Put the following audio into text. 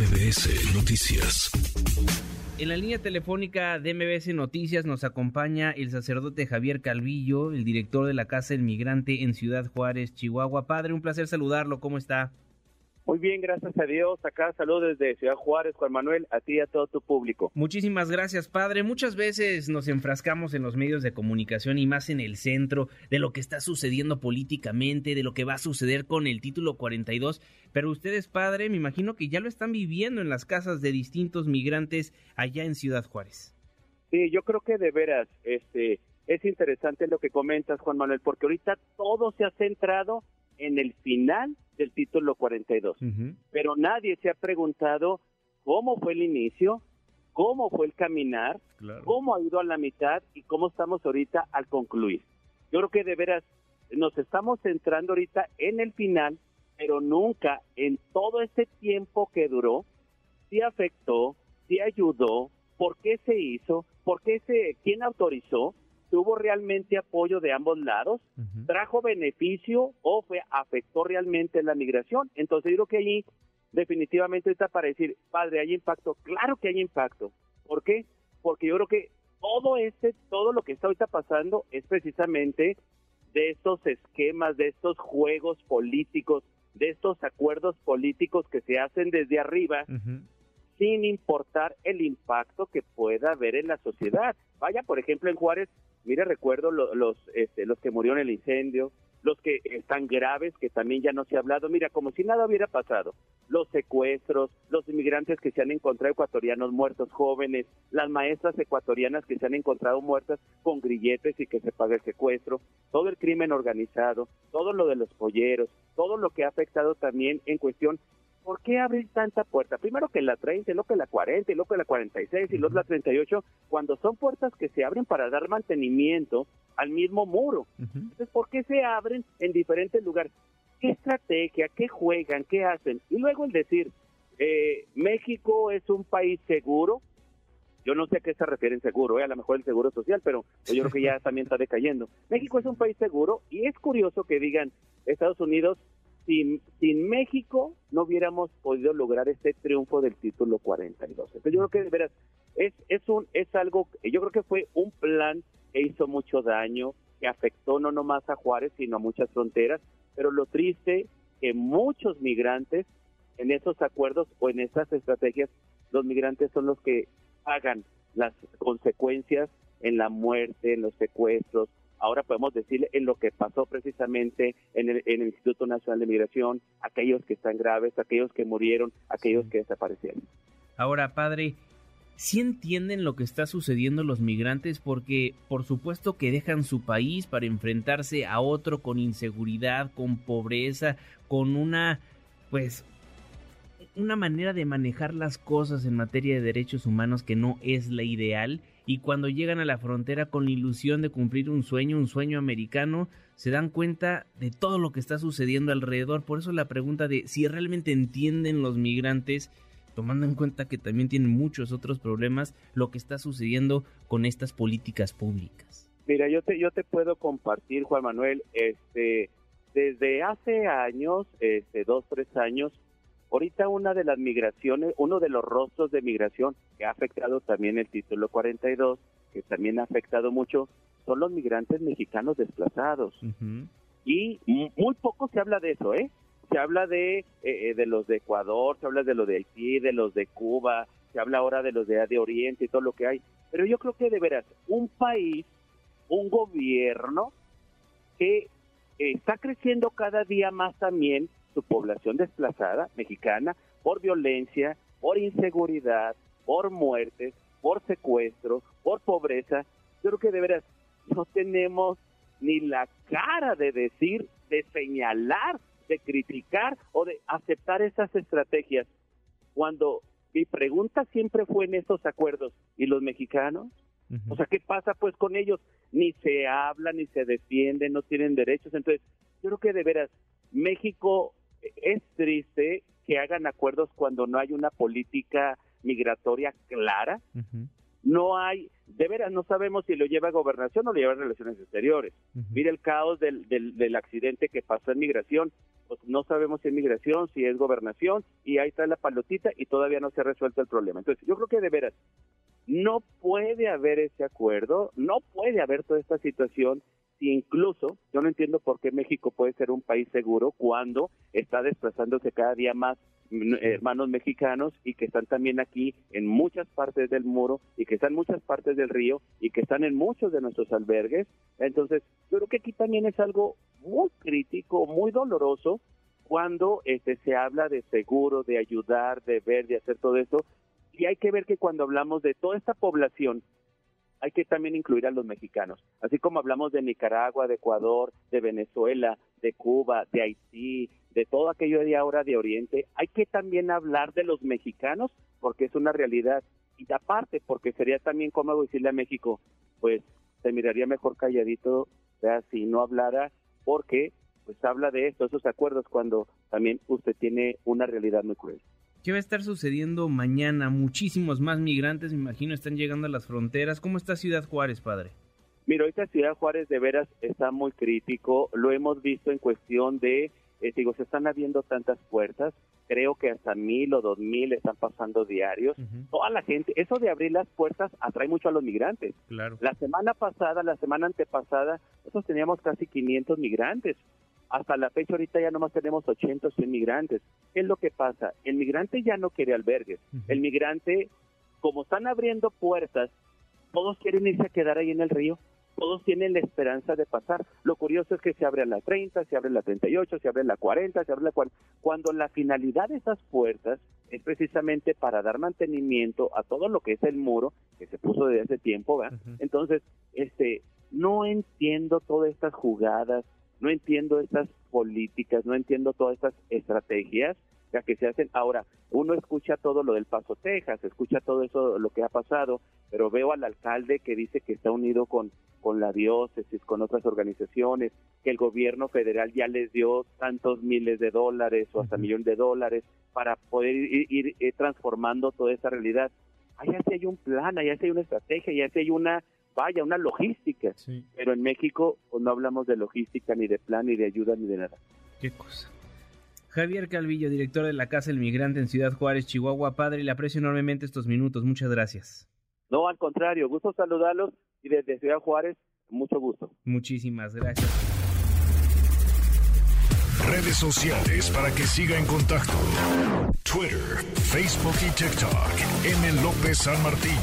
MBS Noticias. En la línea telefónica de MBS Noticias nos acompaña el sacerdote Javier Calvillo, el director de la Casa del Migrante en Ciudad Juárez, Chihuahua. Padre, un placer saludarlo. ¿Cómo está? Muy bien, gracias a Dios. Acá saludos desde Ciudad Juárez, Juan Manuel, a ti y a todo tu público. Muchísimas gracias, padre. Muchas veces nos enfrascamos en los medios de comunicación y más en el centro de lo que está sucediendo políticamente, de lo que va a suceder con el título 42. Pero ustedes, padre, me imagino que ya lo están viviendo en las casas de distintos migrantes allá en Ciudad Juárez. Sí, yo creo que de veras, este, es interesante lo que comentas, Juan Manuel, porque ahorita todo se ha centrado en el final del título 42. Pero nadie se ha preguntado cómo fue el inicio, cómo fue el caminar, cómo ha ido a la mitad y cómo estamos ahorita al concluir. Yo creo que de veras nos estamos centrando ahorita en el final, pero nunca en todo este tiempo que duró, si afectó, si ayudó, por qué se hizo, por qué se, quién autorizó, tuvo realmente apoyo de ambos lados, trajo beneficio o fue afectó realmente la migración. Entonces yo creo que allí definitivamente está para decir, padre, hay impacto. Claro que hay impacto. ¿Por qué? Porque yo creo que todo este, todo lo que está ahorita pasando es precisamente de estos esquemas, de estos juegos políticos, de estos acuerdos políticos que se hacen desde arriba, sin importar el impacto que pueda haber en la sociedad. Vaya, por ejemplo, en Juárez Mire, recuerdo los, este, los que murieron en el incendio, los que están graves, que también ya no se ha hablado. Mira, como si nada hubiera pasado. Los secuestros, los inmigrantes que se han encontrado ecuatorianos muertos jóvenes, las maestras ecuatorianas que se han encontrado muertas con grilletes y que se paga el secuestro, todo el crimen organizado, todo lo de los polleros, todo lo que ha afectado también en cuestión ¿por qué abrir tanta puerta? Primero que la 30, luego que la 40, y luego que la 46 y luego la 38, cuando son puertas que se abren para dar mantenimiento al mismo muro. Entonces, ¿por qué se abren en diferentes lugares? ¿Qué estrategia? ¿Qué juegan? ¿Qué hacen? Y luego el decir, eh, México es un país seguro. Yo no sé a qué se refieren seguro, eh, a lo mejor el seguro social, pero yo creo que ya también está decayendo. México es un país seguro y es curioso que digan Estados Unidos sin, sin México no hubiéramos podido lograr este triunfo del título 42. Entonces yo creo que de veras es, es, un, es algo, yo creo que fue un plan que hizo mucho daño, que afectó no nomás a Juárez, sino a muchas fronteras, pero lo triste que muchos migrantes en esos acuerdos o en esas estrategias, los migrantes son los que pagan las consecuencias en la muerte, en los secuestros, ahora podemos decir en lo que pasó precisamente en el, Instituto Nacional de Migración, aquellos que están graves, aquellos que murieron, aquellos que desaparecieron. Ahora, padre, ¿sí entienden lo que está sucediendo los migrantes? Porque por supuesto que dejan su país para enfrentarse a otro con inseguridad, con pobreza, con una, pues, una manera de manejar las cosas en materia de derechos humanos que no es la ideal y cuando llegan a la frontera con la ilusión de cumplir un sueño, un sueño americano, se dan cuenta de todo lo que está sucediendo alrededor. Por eso la pregunta de si realmente entienden los migrantes, tomando en cuenta que también tienen muchos otros problemas, lo que está sucediendo con estas políticas públicas. Mira, yo te, yo te puedo compartir, Juan Manuel, este, desde hace años, este, dos, tres años, Ahorita una de las migraciones, uno de los rostros de migración que ha afectado también el título 42, que también ha afectado mucho, son los migrantes mexicanos desplazados. Y muy poco se habla de eso, ¿eh? Se habla de, eh, eh, de los de Ecuador, se habla de los de Haití, de los de Cuba, se habla ahora de los de, de Oriente y todo lo que hay. Pero yo creo que de veras, un país, un gobierno que está creciendo cada día más también su población desplazada mexicana por violencia, por inseguridad, por muertes, por secuestro, por pobreza. Yo creo que de veras no tenemos ni la cara de decir, de señalar, de criticar o de aceptar esas estrategias. Cuando mi pregunta siempre fue en esos acuerdos, ¿y los mexicanos? O sea, ¿qué pasa pues con ellos? Ni se habla, ni se defiende, no tienen derechos. Entonces, yo creo que de veras, México es triste que hagan acuerdos cuando no hay una política migratoria clara. No hay, de veras, no sabemos si lo lleva a gobernación o lo lleva a relaciones exteriores. Mire el caos del, del, accidente que pasó en migración. pues no sabemos si es migración, si es gobernación, y ahí está la palotita y todavía no se ha resuelto el problema. Entonces, yo creo que de veras, no puede haber ese acuerdo, no puede haber toda esta situación si incluso, yo no entiendo por qué México puede ser un país seguro cuando está desplazándose cada día más mm, hermanos mexicanos y que están también aquí en muchas partes del muro y que están en muchas partes del río y que están en muchos de nuestros albergues. Entonces, yo creo que aquí también es algo muy crítico, muy doloroso cuando este se habla de seguro, de ayudar, de ver, de hacer todo esto. Y hay que ver que cuando hablamos de toda esta población hay que también incluir a los mexicanos. Así como hablamos de Nicaragua, de Ecuador, de Venezuela, de Cuba, de Haití, de todo aquello de ahora de Oriente, hay que también hablar de los mexicanos porque es una realidad. Y aparte, porque sería también cómodo decirle a México, pues se miraría mejor calladito sea, si no hablara, porque pues habla de esto, esos acuerdos, cuando también usted tiene una realidad muy cruel. ¿Qué va a estar sucediendo mañana? Muchísimos más migrantes, me imagino, están llegando a las fronteras. ¿Cómo está Ciudad Juárez, padre? Mira, ahorita Ciudad Juárez de veras está muy crítico. Lo hemos visto en cuestión de, eh, digo, se están abriendo tantas puertas. Creo que hasta mil o dos mil están pasando diarios. Toda la gente, eso de abrir las puertas atrae mucho a los migrantes. Claro. La semana pasada, la semana antepasada, nosotros teníamos casi 500 migrantes. Hasta la fecha ahorita ya nomás tenemos 80 o 100 migrantes. ¿Qué es lo que pasa? El migrante ya no quiere albergues. El migrante, como están abriendo puertas, todos quieren irse a quedar ahí en el río. Todos tienen la esperanza de pasar. Lo curioso es que se abre a la 30, se abre a la 38, se abre a la 40, se abre a la 40. Cuando la finalidad de esas puertas es precisamente para dar mantenimiento a todo lo que es el muro que se puso desde hace tiempo, ¿verdad? Entonces, este, no entiendo todas estas jugadas, no entiendo estas políticas, no entiendo todas estas estrategias ya que se hacen. Ahora, uno escucha todo lo del Paso, Texas, escucha todo eso, lo que ha pasado, pero veo al alcalde que dice que está unido con, con la diócesis, con otras organizaciones, que el gobierno federal ya les dio tantos miles de dólares o hasta millones de dólares para poder ir, eh, transformando toda esa realidad. Allá sí hay un plan, allá sí hay una estrategia, allá sí hay una vaya, una logística. Pero en México pues, no hablamos de logística, ni de plan, ni de ayuda, ni de nada. Qué cosa. Javier Calvillo, director de la Casa del Migrante en Ciudad Juárez, Chihuahua. Padre, le aprecio enormemente estos minutos. Muchas gracias. No, al contrario, gusto saludarlos y desde Ciudad Juárez, mucho gusto. Muchísimas gracias. Redes sociales para que siga en contacto: Twitter, Facebook y TikTok. M. López San Martín.